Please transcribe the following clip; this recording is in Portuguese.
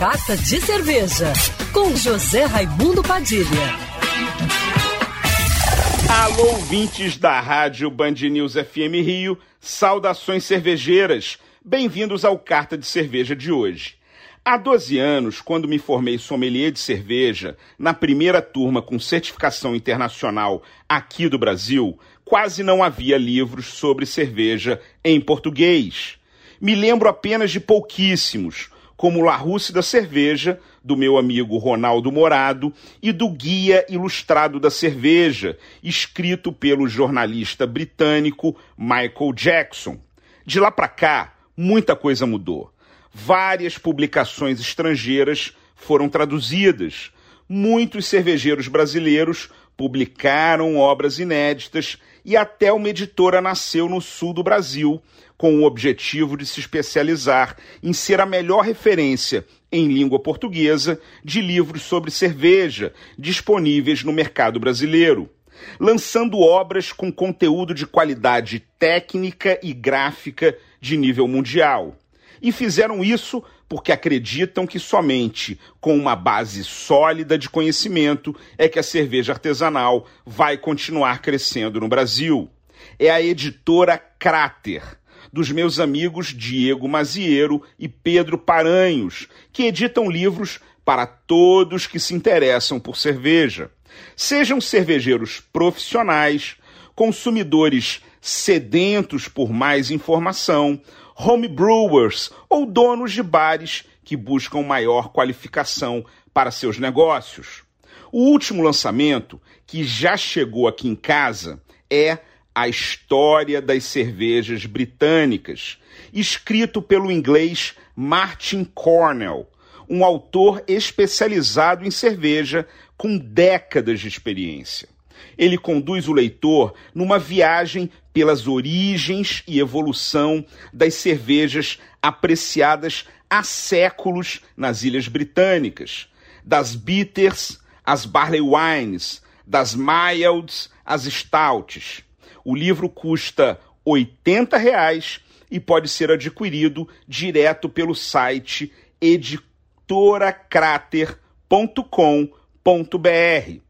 Carta de Cerveja, com José Raimundo Padilha. Alô, ouvintes da Rádio Band News FM Rio, saudações cervejeiras. Bem-vindos ao Carta de Cerveja de hoje. Há 12 anos, quando me formei sommelier de cerveja, na primeira turma com certificação internacional aqui do Brasil, quase não havia livros sobre cerveja em português. Me lembro apenas de pouquíssimos, como La Russe da Cerveja, do meu amigo Ronaldo Morado, e do Guia Ilustrado da Cerveja, escrito pelo jornalista britânico Michael Jackson. De lá para cá, muita coisa mudou várias publicações estrangeiras foram traduzidas. Muitos cervejeiros brasileiros publicaram obras inéditas e até uma editora nasceu no sul do Brasil, com o objetivo de se especializar em ser a melhor referência em língua portuguesa de livros sobre cerveja disponíveis no mercado brasileiro, lançando obras com conteúdo de qualidade técnica e gráfica de nível mundial. E fizeram isso porque acreditam que somente com uma base sólida de conhecimento é que a cerveja artesanal vai continuar crescendo no Brasil. É a editora Cráter, dos meus amigos Diego Maziero e Pedro Paranhos, que editam livros para todos que se interessam por cerveja. Sejam cervejeiros profissionais, consumidores sedentos por mais informação homebrewers ou donos de bares que buscam maior qualificação para seus negócios. O último lançamento, que já chegou aqui em casa, é A História das Cervejas Britânicas, escrito pelo inglês Martin Cornell, um autor especializado em cerveja com décadas de experiência ele conduz o leitor numa viagem pelas origens e evolução das cervejas apreciadas há séculos nas Ilhas Britânicas, das bitters às barley wines, das milds às stouts. O livro custa 80 reais e pode ser adquirido direto pelo site editoracrater.com.br.